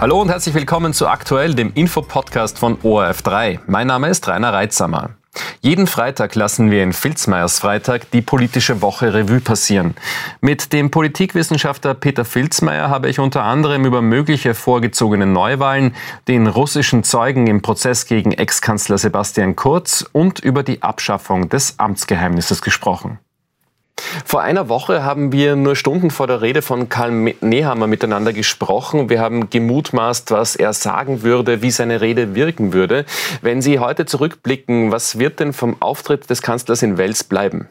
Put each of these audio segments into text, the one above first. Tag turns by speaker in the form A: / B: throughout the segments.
A: Hallo und herzlich willkommen zu Aktuell, dem Infopodcast von ORF3. Mein Name ist Rainer Reitsamer. Jeden Freitag lassen wir in Filzmeiers Freitag die politische Woche Revue passieren. Mit dem Politikwissenschaftler Peter Filzmeier habe ich unter anderem über mögliche vorgezogene Neuwahlen, den russischen Zeugen im Prozess gegen Ex-Kanzler Sebastian Kurz und über die Abschaffung des Amtsgeheimnisses gesprochen. Vor einer Woche haben wir nur Stunden vor der Rede von Karl Nehammer miteinander gesprochen. Wir haben gemutmaßt, was er sagen würde, wie seine Rede wirken würde. Wenn Sie heute zurückblicken, was wird denn vom Auftritt des Kanzlers in Wels bleiben?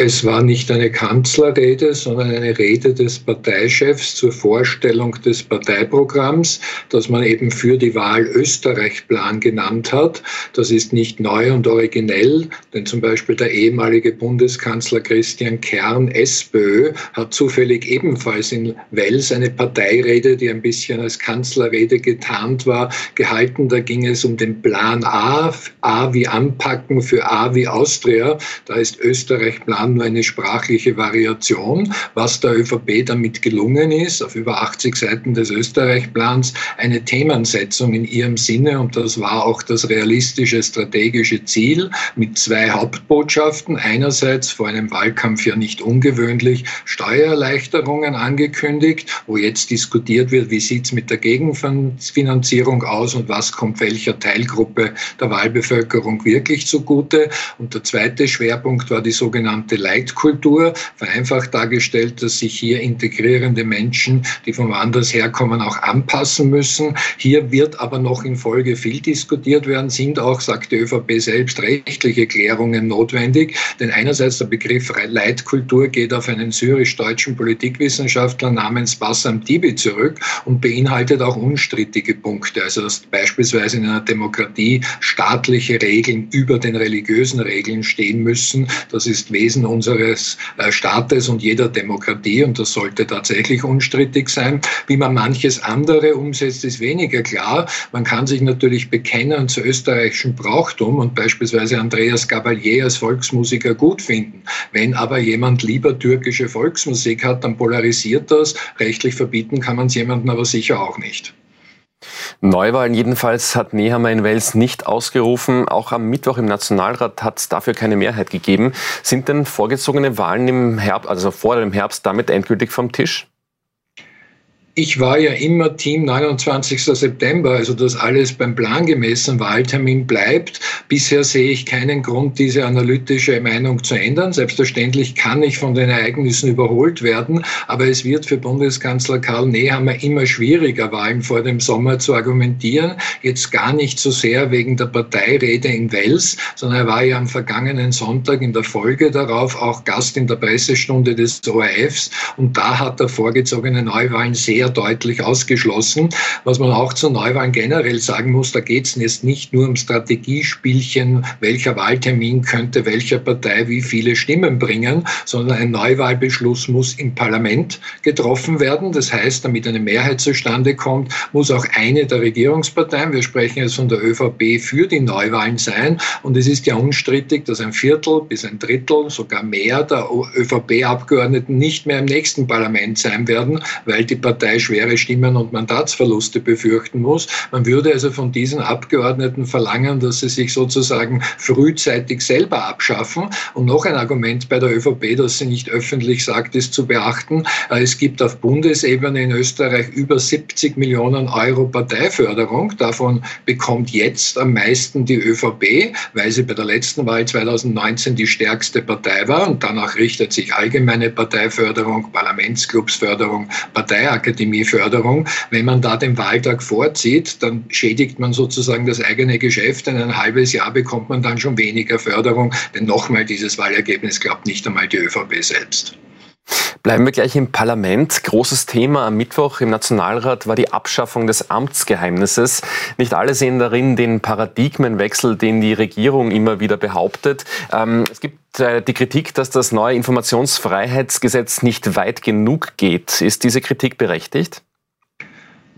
B: Es war nicht eine Kanzlerrede, sondern eine Rede des Parteichefs zur Vorstellung des Parteiprogramms, das man eben für die Wahl Österreich-Plan genannt hat. Das ist nicht neu und originell, denn zum Beispiel der ehemalige Bundeskanzler Christian Kern, SPÖ, hat zufällig ebenfalls in Wels eine Parteirede, die ein bisschen als Kanzlerrede getarnt war, gehalten. Da ging es um den Plan A, A wie Anpacken für A wie Austria. Da ist Österreich-Plan Jahren nur eine sprachliche Variation. Was der ÖVP damit gelungen ist, auf über 80 Seiten des Österreich-Plans eine Themensetzung in ihrem Sinne, und das war auch das realistische strategische Ziel, mit zwei Hauptbotschaften. Einerseits vor einem Wahlkampf ja nicht ungewöhnlich Steuererleichterungen angekündigt, wo jetzt diskutiert wird, wie sieht es mit der Gegenfinanzierung aus und was kommt welcher Teilgruppe der Wahlbevölkerung wirklich zugute. Und der zweite Schwerpunkt war die sogenannte Leitkultur, vereinfacht dargestellt, dass sich hier integrierende Menschen, die von woanders herkommen, auch anpassen müssen. Hier wird aber noch in Folge viel diskutiert werden, sind auch, sagt die ÖVP selbst, rechtliche Klärungen notwendig. Denn einerseits der Begriff Leitkultur geht auf einen syrisch-deutschen Politikwissenschaftler namens Bassam Tibi zurück und beinhaltet auch unstrittige Punkte. Also dass beispielsweise in einer Demokratie staatliche Regeln über den religiösen Regeln stehen müssen. Das ist Wesen unseres äh, Staates und jeder Demokratie und das sollte tatsächlich unstrittig sein. Wie man manches andere umsetzt, ist weniger klar. Man kann sich natürlich bekennen zu österreichischem Brauchtum und beispielsweise Andreas Gabalier als Volksmusiker gut finden. Wenn aber jemand lieber türkische Volksmusik hat, dann polarisiert das. Rechtlich verbieten kann man es jemandem aber sicher auch nicht.
A: Neuwahlen jedenfalls hat Nehammer in Wels nicht ausgerufen. Auch am Mittwoch im Nationalrat hat es dafür keine Mehrheit gegeben. Sind denn vorgezogene Wahlen im Herbst, also vor dem Herbst, damit endgültig vom Tisch?
B: Ich war ja immer Team 29. September, also dass alles beim plangemäßen Wahltermin bleibt. Bisher sehe ich keinen Grund, diese analytische Meinung zu ändern. Selbstverständlich kann ich von den Ereignissen überholt werden, aber es wird für Bundeskanzler Karl Nehammer immer schwieriger, Wahlen vor dem Sommer zu argumentieren. Jetzt gar nicht so sehr wegen der Parteirede in Wels, sondern er war ja am vergangenen Sonntag in der Folge darauf auch Gast in der Pressestunde des ORFs und da hat er vorgezogene Neuwahlen sehr sehr deutlich ausgeschlossen. Was man auch zu Neuwahlen generell sagen muss, da geht es jetzt nicht nur um Strategiespielchen, welcher Wahltermin könnte welcher Partei wie viele Stimmen bringen, sondern ein Neuwahlbeschluss muss im Parlament getroffen werden. Das heißt, damit eine Mehrheit zustande kommt, muss auch eine der Regierungsparteien, wir sprechen jetzt von der ÖVP, für die Neuwahlen sein. Und es ist ja unstrittig, dass ein Viertel bis ein Drittel, sogar mehr der ÖVP-Abgeordneten nicht mehr im nächsten Parlament sein werden, weil die Partei schwere Stimmen und Mandatsverluste befürchten muss. Man würde also von diesen Abgeordneten verlangen, dass sie sich sozusagen frühzeitig selber abschaffen. Und noch ein Argument bei der ÖVP, das sie nicht öffentlich sagt, ist zu beachten. Äh, es gibt auf Bundesebene in Österreich über 70 Millionen Euro Parteiförderung. Davon bekommt jetzt am meisten die ÖVP, weil sie bei der letzten Wahl 2019 die stärkste Partei war. Und danach richtet sich allgemeine Parteiförderung, Parlamentsclubsförderung, Parteiakademie Akademieförderung. Wenn man da den Wahltag vorzieht, dann schädigt man sozusagen das eigene Geschäft. In ein halbes Jahr bekommt man dann schon weniger Förderung. Denn nochmal, dieses Wahlergebnis glaubt nicht einmal die ÖVP selbst.
A: Bleiben wir gleich im Parlament. Großes Thema am Mittwoch im Nationalrat war die Abschaffung des Amtsgeheimnisses. Nicht alle sehen darin den Paradigmenwechsel, den die Regierung immer wieder behauptet. Ähm, es gibt äh, die Kritik, dass das neue Informationsfreiheitsgesetz nicht weit genug geht. Ist diese Kritik berechtigt?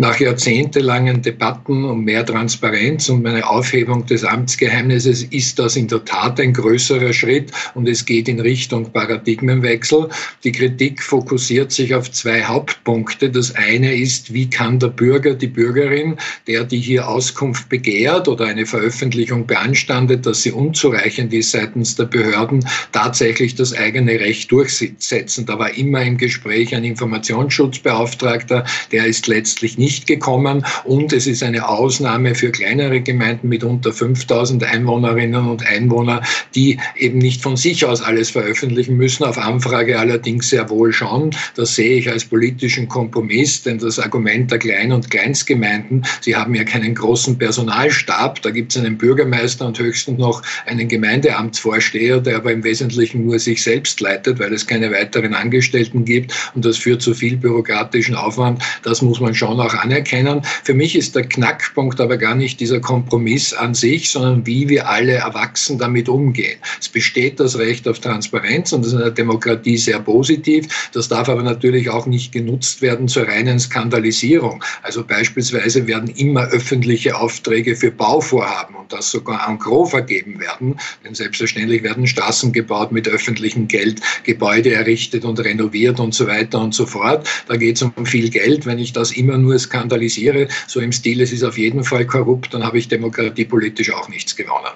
B: Nach jahrzehntelangen Debatten um mehr Transparenz und eine Aufhebung des Amtsgeheimnisses ist das in der Tat ein größerer Schritt und es geht in Richtung Paradigmenwechsel. Die Kritik fokussiert sich auf zwei Hauptpunkte. Das eine ist, wie kann der Bürger, die Bürgerin, der die hier Auskunft begehrt oder eine Veröffentlichung beanstandet, dass sie unzureichend ist seitens der Behörden, tatsächlich das eigene Recht durchsetzen. Da war immer im Gespräch ein Informationsschutzbeauftragter, der ist letztlich nicht nicht gekommen und es ist eine Ausnahme für kleinere Gemeinden mit unter 5000 Einwohnerinnen und Einwohner, die eben nicht von sich aus alles veröffentlichen müssen, auf Anfrage allerdings sehr wohl schon. Das sehe ich als politischen Kompromiss, denn das Argument der Klein- und Kleinstgemeinden, sie haben ja keinen großen Personalstab, da gibt es einen Bürgermeister und höchstens noch einen Gemeindeamtsvorsteher, der aber im Wesentlichen nur sich selbst leitet, weil es keine weiteren Angestellten gibt und das führt zu viel bürokratischen Aufwand. Das muss man schon auch anerkennen. Für mich ist der Knackpunkt aber gar nicht dieser Kompromiss an sich, sondern wie wir alle erwachsen damit umgehen. Es besteht das Recht auf Transparenz und das ist in der Demokratie sehr positiv. Das darf aber natürlich auch nicht genutzt werden zur reinen Skandalisierung. Also beispielsweise werden immer öffentliche Aufträge für Bauvorhaben und das sogar en gros vergeben werden. Denn selbstverständlich werden Straßen gebaut mit öffentlichem Geld, Gebäude errichtet und renoviert und so weiter und so fort. Da geht es um viel Geld. Wenn ich das immer nur skandalisiere, so im Stil, es ist auf jeden Fall korrupt, dann habe ich demokratiepolitisch auch nichts gewonnen.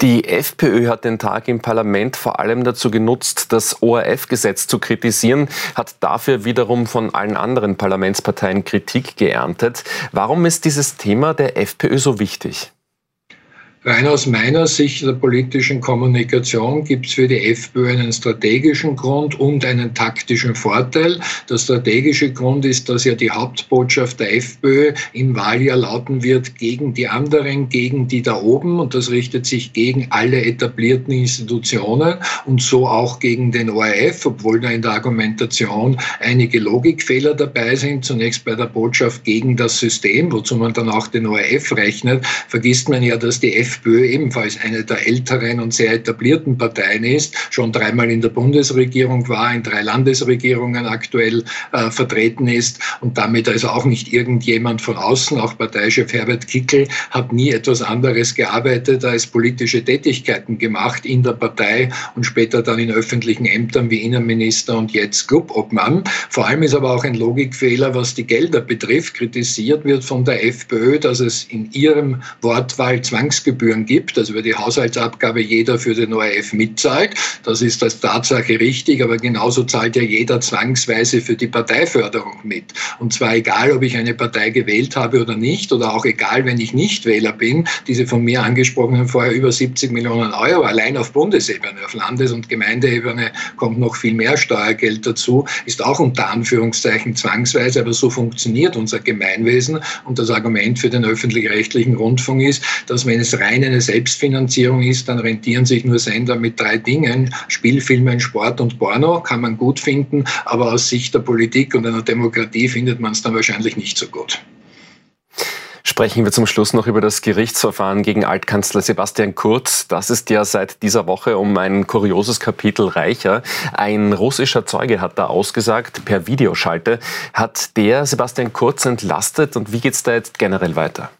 A: Die FPÖ hat den Tag im Parlament vor allem dazu genutzt, das ORF-Gesetz zu kritisieren, hat dafür wiederum von allen anderen Parlamentsparteien Kritik geerntet. Warum ist dieses Thema der FPÖ so wichtig?
B: Rein aus meiner Sicht der politischen Kommunikation gibt es für die FPÖ einen strategischen Grund und einen taktischen Vorteil. Der strategische Grund ist, dass ja die Hauptbotschaft der FPÖ im Wahljahr lauten wird gegen die anderen, gegen die da oben. Und das richtet sich gegen alle etablierten Institutionen und so auch gegen den ORF, obwohl da in der Argumentation einige Logikfehler dabei sind. Zunächst bei der Botschaft gegen das System, wozu man dann auch den ORF rechnet, vergisst man ja, dass die FPÖ ebenfalls eine der älteren und sehr etablierten Parteien ist, schon dreimal in der Bundesregierung war, in drei Landesregierungen aktuell äh, vertreten ist und damit also auch nicht irgendjemand von außen, auch Parteichef Herbert Kickel hat nie etwas anderes gearbeitet als politische Tätigkeiten gemacht in der Partei und später dann in öffentlichen Ämtern wie Innenminister und jetzt Clubobmann. Vor allem ist aber auch ein Logikfehler, was die Gelder betrifft. Kritisiert wird von der FPÖ, dass es in ihrem Wortwahl Zwangsgebühren Gebühren gibt, also über die Haushaltsabgabe jeder für den ORF mitzahlt. Das ist als Tatsache richtig, aber genauso zahlt ja jeder zwangsweise für die Parteiförderung mit. Und zwar egal, ob ich eine Partei gewählt habe oder nicht, oder auch egal, wenn ich nicht Wähler bin, diese von mir angesprochenen vorher über 70 Millionen Euro allein auf Bundesebene, auf Landes- und Gemeindeebene kommt noch viel mehr Steuergeld dazu, ist auch unter Anführungszeichen zwangsweise, aber so funktioniert unser Gemeinwesen. Und das Argument für den öffentlich-rechtlichen Rundfunk ist, dass wenn es rein rein eine Selbstfinanzierung ist, dann rentieren sich nur Sender mit drei Dingen. Spielfilmen, Sport und Porno kann man gut finden, aber aus Sicht der Politik und einer Demokratie findet man es dann wahrscheinlich nicht so gut.
A: Sprechen wir zum Schluss noch über das Gerichtsverfahren gegen Altkanzler Sebastian Kurz. Das ist ja seit dieser Woche um ein kurioses Kapitel reicher. Ein russischer Zeuge hat da ausgesagt, per Videoschalte. Hat der Sebastian Kurz entlastet und wie geht es da jetzt generell weiter?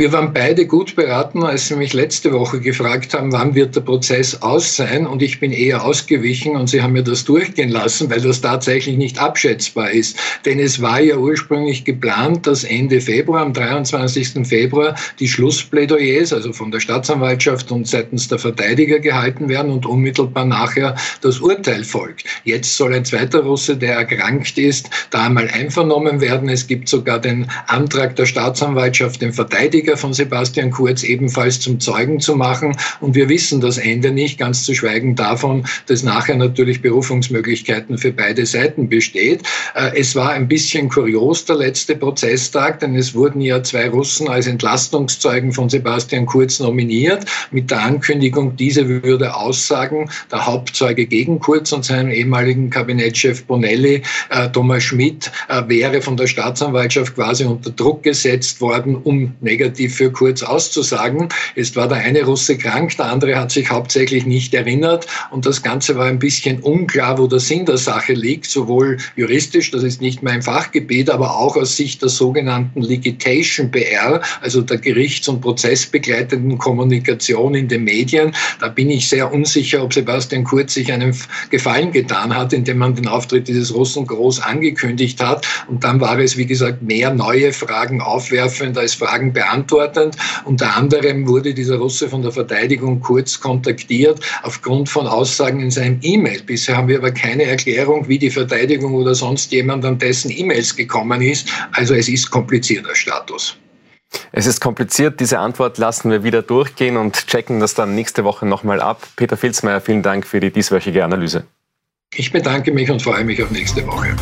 B: Wir waren beide gut beraten, als Sie mich letzte Woche gefragt haben, wann wird der Prozess aus sein. Und ich bin eher ausgewichen und Sie haben mir das durchgehen lassen, weil das tatsächlich nicht abschätzbar ist. Denn es war ja ursprünglich geplant, dass Ende Februar, am 23. Februar, die Schlussplädoyers, also von der Staatsanwaltschaft und seitens der Verteidiger gehalten werden und unmittelbar nachher das Urteil folgt. Jetzt soll ein zweiter Russe, der erkrankt ist, da einmal einvernommen werden. Es gibt sogar den Antrag der Staatsanwaltschaft, den Verteidiger Politiker von Sebastian Kurz ebenfalls zum Zeugen zu machen. Und wir wissen das Ende nicht, ganz zu schweigen davon, dass nachher natürlich Berufungsmöglichkeiten für beide Seiten besteht. Äh, es war ein bisschen kurios der letzte Prozesstag, denn es wurden ja zwei Russen als Entlastungszeugen von Sebastian Kurz nominiert, mit der Ankündigung, diese würde aussagen, der Hauptzeuge gegen Kurz und seinem ehemaligen Kabinettschef Bonelli, äh, Thomas Schmidt, äh, wäre von der Staatsanwaltschaft quasi unter Druck gesetzt worden, um negativ relativ für kurz auszusagen. Jetzt war der eine Russe krank, der andere hat sich hauptsächlich nicht erinnert und das Ganze war ein bisschen unklar, wo der Sinn der Sache liegt, sowohl juristisch, das ist nicht mein Fachgebiet, aber auch aus Sicht der sogenannten Ligitation PR, also der gerichts- und prozessbegleitenden Kommunikation in den Medien. Da bin ich sehr unsicher, ob Sebastian Kurz sich einen Gefallen getan hat, indem man den Auftritt dieses Russen groß angekündigt hat. Und dann war es, wie gesagt, mehr neue Fragen aufwerfend als Fragen beantwortend. Unter anderem wurde dieser Russe von der Verteidigung kurz kontaktiert aufgrund von Aussagen in seinem E-Mail. Bisher haben wir aber keine Erklärung, wie die Verteidigung oder sonst jemand an dessen E-Mails gekommen ist. Also es ist komplizierter Status.
A: Es ist kompliziert. Diese Antwort lassen wir wieder durchgehen und checken das dann nächste Woche nochmal ab. Peter Filzmeier, vielen Dank für die dieswöchige Analyse.
B: Ich bedanke mich und freue mich auf nächste Woche.